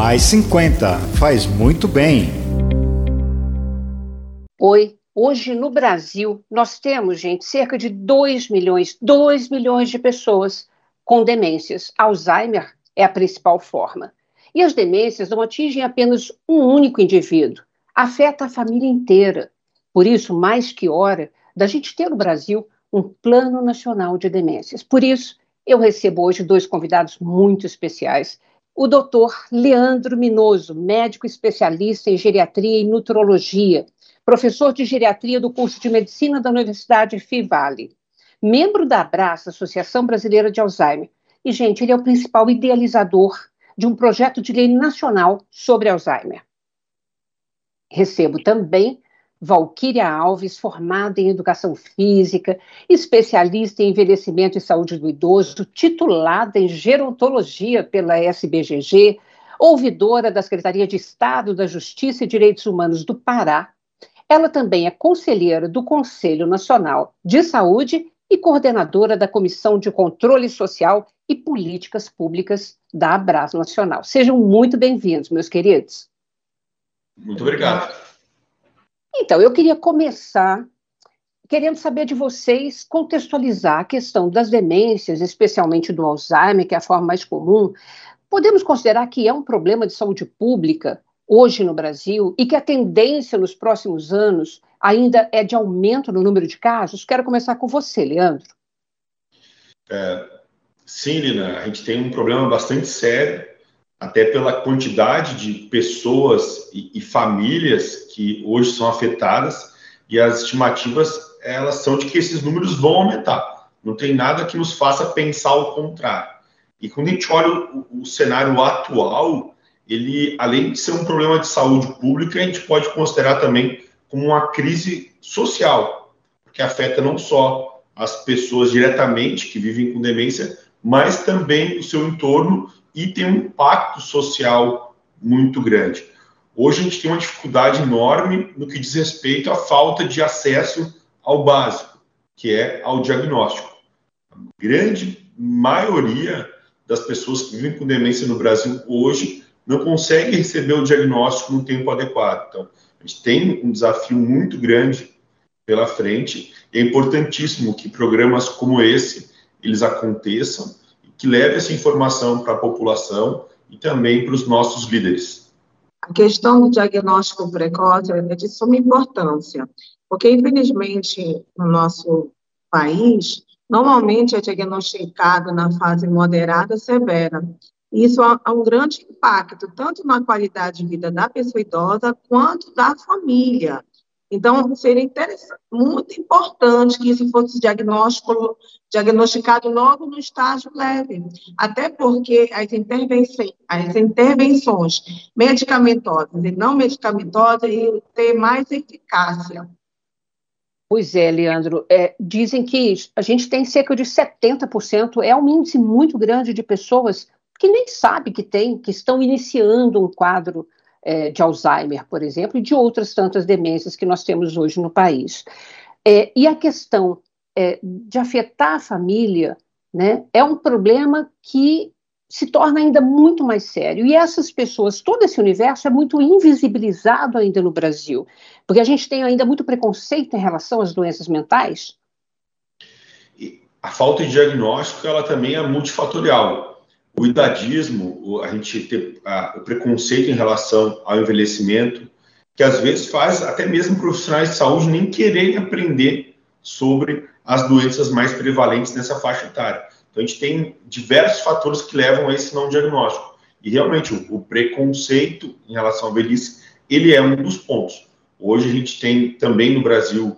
Mais 50 faz muito bem. Oi, hoje no Brasil nós temos, gente, cerca de 2 milhões, 2 milhões de pessoas com demências. Alzheimer é a principal forma. E as demências não atingem apenas um único indivíduo, afeta a família inteira. Por isso, mais que hora da gente ter no Brasil um plano nacional de demências. Por isso, eu recebo hoje dois convidados muito especiais. O doutor Leandro Minoso, médico especialista em geriatria e nutrologia, professor de geriatria do curso de medicina da Universidade Fivale, membro da Abraça, Associação Brasileira de Alzheimer. E, gente, ele é o principal idealizador de um projeto de lei nacional sobre Alzheimer. Recebo também Valquíria Alves, formada em Educação Física, especialista em Envelhecimento e Saúde do Idoso, titulada em Gerontologia pela SBGG, ouvidora da Secretaria de Estado da Justiça e Direitos Humanos do Pará. Ela também é conselheira do Conselho Nacional de Saúde e coordenadora da Comissão de Controle Social e Políticas Públicas da Abras Nacional. Sejam muito bem-vindos, meus queridos. Muito obrigado. Então, eu queria começar querendo saber de vocês contextualizar a questão das demências, especialmente do Alzheimer, que é a forma mais comum. Podemos considerar que é um problema de saúde pública hoje no Brasil e que a tendência nos próximos anos ainda é de aumento no número de casos? Quero começar com você, Leandro. É, sim, Lina, a gente tem um problema bastante sério até pela quantidade de pessoas e, e, famílias que hoje são afetadas e as estimativas elas são de que esses números vão aumentar. Não tem nada que nos faça pensar o contrário. E quando a gente olha o, o cenário atual, ele além de ser um problema de saúde pública, a gente pode considerar também como uma crise social, porque afeta não só as pessoas diretamente que vivem com demência, mas também o seu entorno e tem um impacto social muito grande. Hoje a gente tem uma dificuldade enorme no que diz respeito à falta de acesso ao básico, que é ao diagnóstico. A grande maioria das pessoas que vivem com demência no Brasil hoje não consegue receber o diagnóstico no tempo adequado. Então, a gente tem um desafio muito grande pela frente. É importantíssimo que programas como esse eles aconteçam que leve essa informação para a população e também para os nossos líderes. A questão do diagnóstico precoce é de suma importância, porque, infelizmente, no nosso país, normalmente é diagnosticado na fase moderada severa. Isso há um grande impacto, tanto na qualidade de vida da pessoa idosa, quanto da família. Então, seria muito importante que isso fosse diagnosticado logo no estágio leve, até porque as intervenções, as intervenções medicamentosas e não medicamentosas iam ter mais eficácia. Pois é, Leandro. É, dizem que a gente tem cerca de 70%, é um índice muito grande de pessoas que nem sabe que tem, que estão iniciando um quadro é, de Alzheimer, por exemplo, e de outras tantas demências que nós temos hoje no país. É, e a questão é, de afetar a família né, é um problema que se torna ainda muito mais sério. E essas pessoas, todo esse universo é muito invisibilizado ainda no Brasil, porque a gente tem ainda muito preconceito em relação às doenças mentais. A falta de diagnóstico, ela também é multifatorial o idadismo, a gente ter a, o preconceito em relação ao envelhecimento, que às vezes faz até mesmo profissionais de saúde nem quererem aprender sobre as doenças mais prevalentes nessa faixa etária. Então, a gente tem diversos fatores que levam a esse não diagnóstico. E realmente, o, o preconceito em relação à velhice, ele é um dos pontos. Hoje a gente tem também no Brasil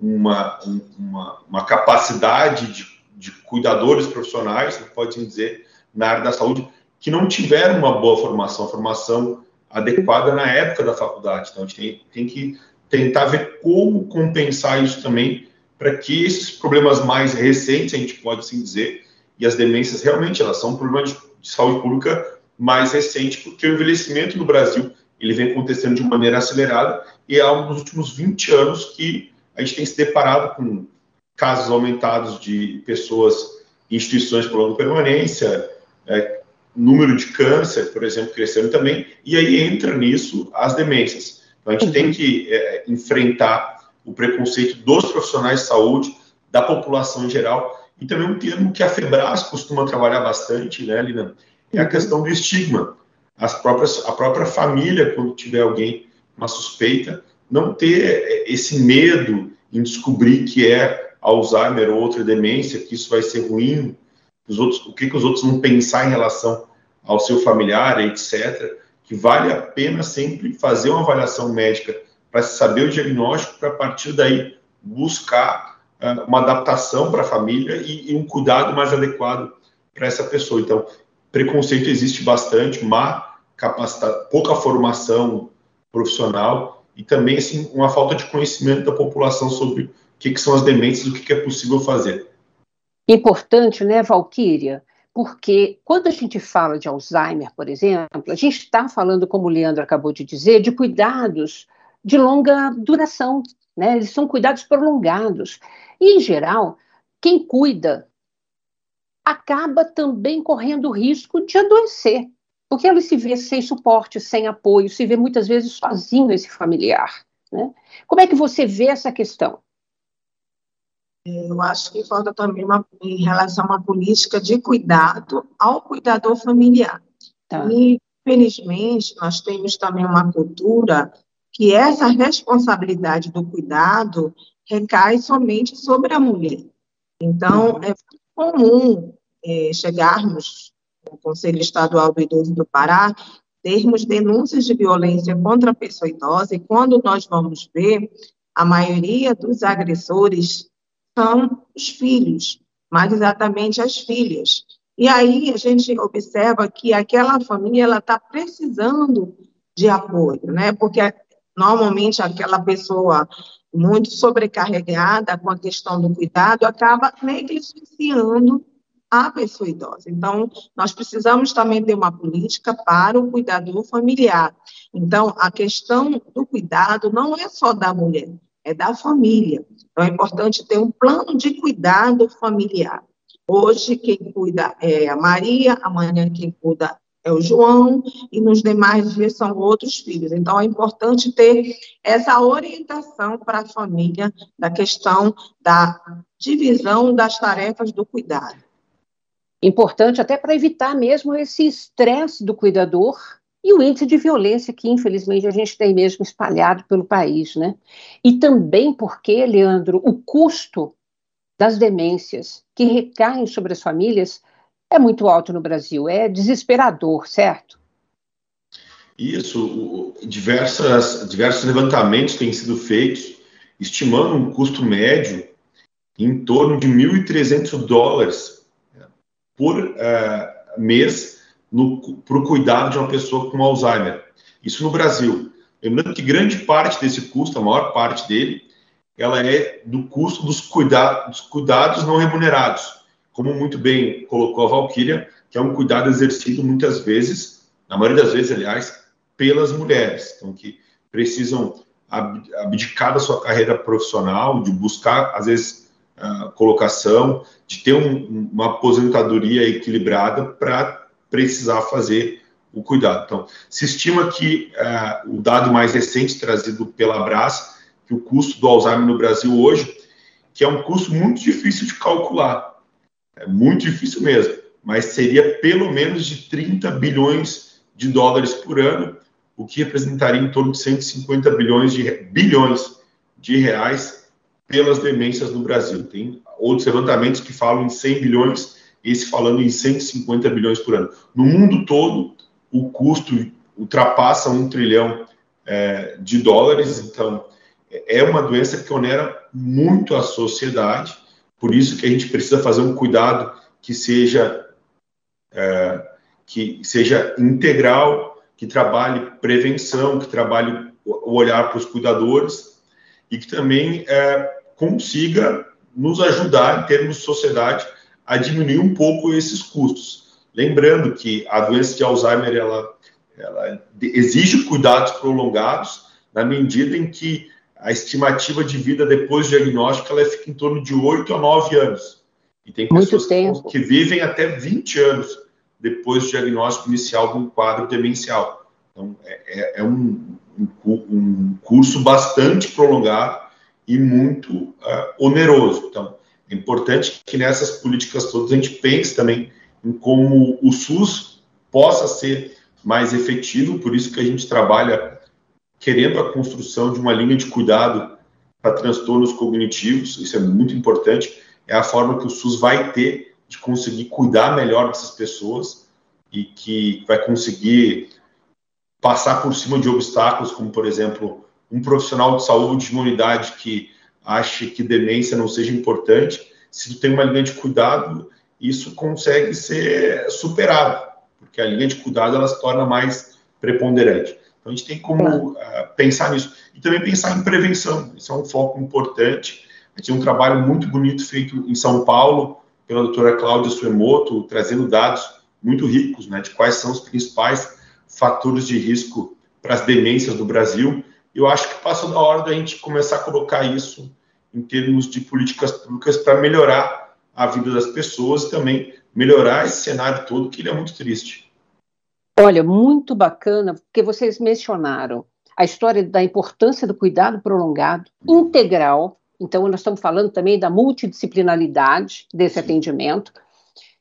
uma, uma, uma capacidade de, de cuidadores profissionais, pode dizer, na área da saúde que não tiveram uma boa formação, formação adequada na época da faculdade. Então, a gente tem, tem que tentar ver como compensar isso também para que esses problemas mais recentes, a gente pode assim dizer, e as demências realmente elas são um problema de, de saúde pública mais recente, porque o envelhecimento no Brasil ele vem acontecendo de maneira acelerada e é algo nos últimos 20 anos que a gente tem se deparado com casos aumentados de pessoas em instituições por longa permanência, é, número de câncer, por exemplo, crescendo também, e aí entra nisso as demências. Então, a gente tem que é, enfrentar o preconceito dos profissionais de saúde, da população em geral, e também um termo que a Febras costuma trabalhar bastante, né, Lina, é a uhum. questão do estigma. As próprias, a própria família, quando tiver alguém, uma suspeita, não ter é, esse medo em descobrir que é Alzheimer ou outra demência, que isso vai ser ruim, os outros, o que, que os outros vão pensar em relação ao seu familiar, etc., que vale a pena sempre fazer uma avaliação médica para saber o diagnóstico, para a partir daí buscar uh, uma adaptação para a família e, e, um cuidado mais adequado para essa pessoa. Então, preconceito existe bastante, má capacidade, pouca formação profissional e também assim, uma falta de conhecimento da população sobre o que, que são as demências o que, que é possível fazer. Importante, né, Valquíria? Porque quando a gente fala de Alzheimer, por exemplo, a gente está falando, como o Leandro acabou de dizer, de cuidados de longa duração, né? Eles são cuidados prolongados. E, em geral, quem cuida acaba também correndo o risco de adoecer, porque ele se vê sem suporte, sem apoio, se vê muitas vezes sozinho esse familiar. Né? Como é que você vê essa questão? Eu acho que falta também uma, em relação a uma política de cuidado ao cuidador familiar. Tá. E, felizmente, nós temos também uma cultura que essa responsabilidade do cuidado recai somente sobre a mulher. Então, é comum é, chegarmos no Conselho Estadual do Idoso do Pará, termos denúncias de violência contra a pessoa idosa, e quando nós vamos ver, a maioria dos agressores são os filhos, mais exatamente as filhas. E aí a gente observa que aquela família ela está precisando de apoio, né? Porque normalmente aquela pessoa muito sobrecarregada com a questão do cuidado acaba negligenciando a pessoa idosa. Então, nós precisamos também ter uma política para o cuidador familiar. Então, a questão do cuidado não é só da mulher, é da família. Então, é importante ter um plano de cuidado familiar. Hoje, quem cuida é a Maria, amanhã quem cuida é o João, e nos demais dias são outros filhos. Então, é importante ter essa orientação para a família da questão da divisão das tarefas do cuidado. Importante até para evitar mesmo esse estresse do cuidador e o índice de violência que, infelizmente, a gente tem mesmo espalhado pelo país, né? E também porque, Leandro, o custo das demências que recaem sobre as famílias é muito alto no Brasil, é desesperador, certo? Isso, diversas, diversos levantamentos têm sido feitos, estimando um custo médio em torno de 1.300 dólares por uh, mês para o cuidado de uma pessoa com Alzheimer. Isso no Brasil. Lembrando que grande parte desse custo, a maior parte dele, ela é do custo dos, cuida dos cuidados não remunerados. Como muito bem colocou a Valquíria, que é um cuidado exercido muitas vezes, na maioria das vezes, aliás, pelas mulheres. Então, que precisam abdicar da sua carreira profissional, de buscar, às vezes, colocação, de ter um, uma aposentadoria equilibrada para precisar fazer o cuidado. Então, se estima que uh, o dado mais recente trazido pela Abras, que o custo do Alzheimer no Brasil hoje, que é um custo muito difícil de calcular, é muito difícil mesmo, mas seria pelo menos de 30 bilhões de dólares por ano, o que representaria em torno de 150 bilhões de, bilhões de reais pelas demências no Brasil. Tem outros levantamentos que falam em 100 bilhões esse falando em 150 bilhões por ano. No mundo todo, o custo ultrapassa um trilhão é, de dólares, então é uma doença que onera muito a sociedade, por isso que a gente precisa fazer um cuidado que seja é, que seja integral, que trabalhe prevenção, que trabalhe o olhar para os cuidadores e que também é, consiga nos ajudar em termos de sociedade a diminuir um pouco esses custos. Lembrando que a doença de Alzheimer ela, ela exige cuidados prolongados na medida em que a estimativa de vida depois do diagnóstico ela fica em torno de 8 a 9 anos. E tem pessoas que vivem até 20 anos depois do diagnóstico inicial de um quadro demencial. Então, é, é, é um, um, um, curso bastante prolongado e muito uh, oneroso. Então, é importante que nessas políticas todas a gente pense também em como o SUS possa ser mais efetivo, por isso que a gente trabalha querendo a construção de uma linha de cuidado para transtornos cognitivos, isso é muito importante, é a forma que o SUS vai ter de conseguir cuidar melhor dessas pessoas e que vai conseguir passar por cima de obstáculos, como, por exemplo, um profissional de saúde de uma unidade que ache que demência não seja importante, se tu tem uma linha de cuidado, isso consegue ser superado, porque a linha de cuidado ela se torna mais preponderante. Então, a gente tem como uh, pensar nisso. E também pensar em prevenção, isso é um foco importante. A gente tem um trabalho muito bonito feito em São Paulo, pela doutora Cláudia Suemoto, trazendo dados muito ricos né, de quais são os principais fatores de risco para as demências do Brasil. Eu acho que passou da hora da gente começar a colocar isso em termos de políticas públicas para melhorar a vida das pessoas e também melhorar esse cenário todo, que ele é muito triste. Olha, muito bacana, porque vocês mencionaram a história da importância do cuidado prolongado, integral. Então, nós estamos falando também da multidisciplinaridade desse atendimento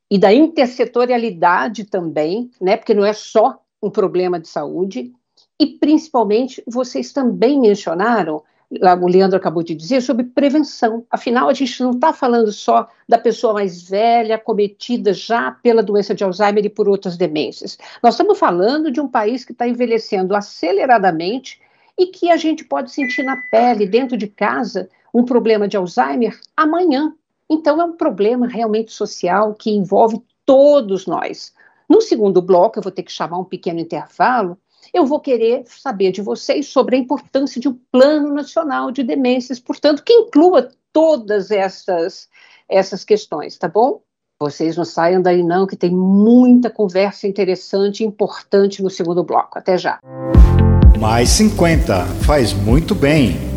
e da intersetorialidade também, né? Porque não é só um problema de saúde. E, principalmente, vocês também mencionaram o Leandro acabou de dizer, sobre prevenção. Afinal, a gente não está falando só da pessoa mais velha, cometida já pela doença de Alzheimer e por outras demências. Nós estamos falando de um país que está envelhecendo aceleradamente e que a gente pode sentir na pele, dentro de casa, um problema de Alzheimer amanhã. Então, é um problema realmente social que envolve todos nós. No segundo bloco, eu vou ter que chamar um pequeno intervalo eu vou querer saber de vocês sobre a importância de um plano nacional de demências, portanto, que inclua todas essas, essas questões, tá bom? Vocês não saiam daí não, que tem muita conversa interessante e importante no segundo bloco. Até já. Mais 50 faz muito bem.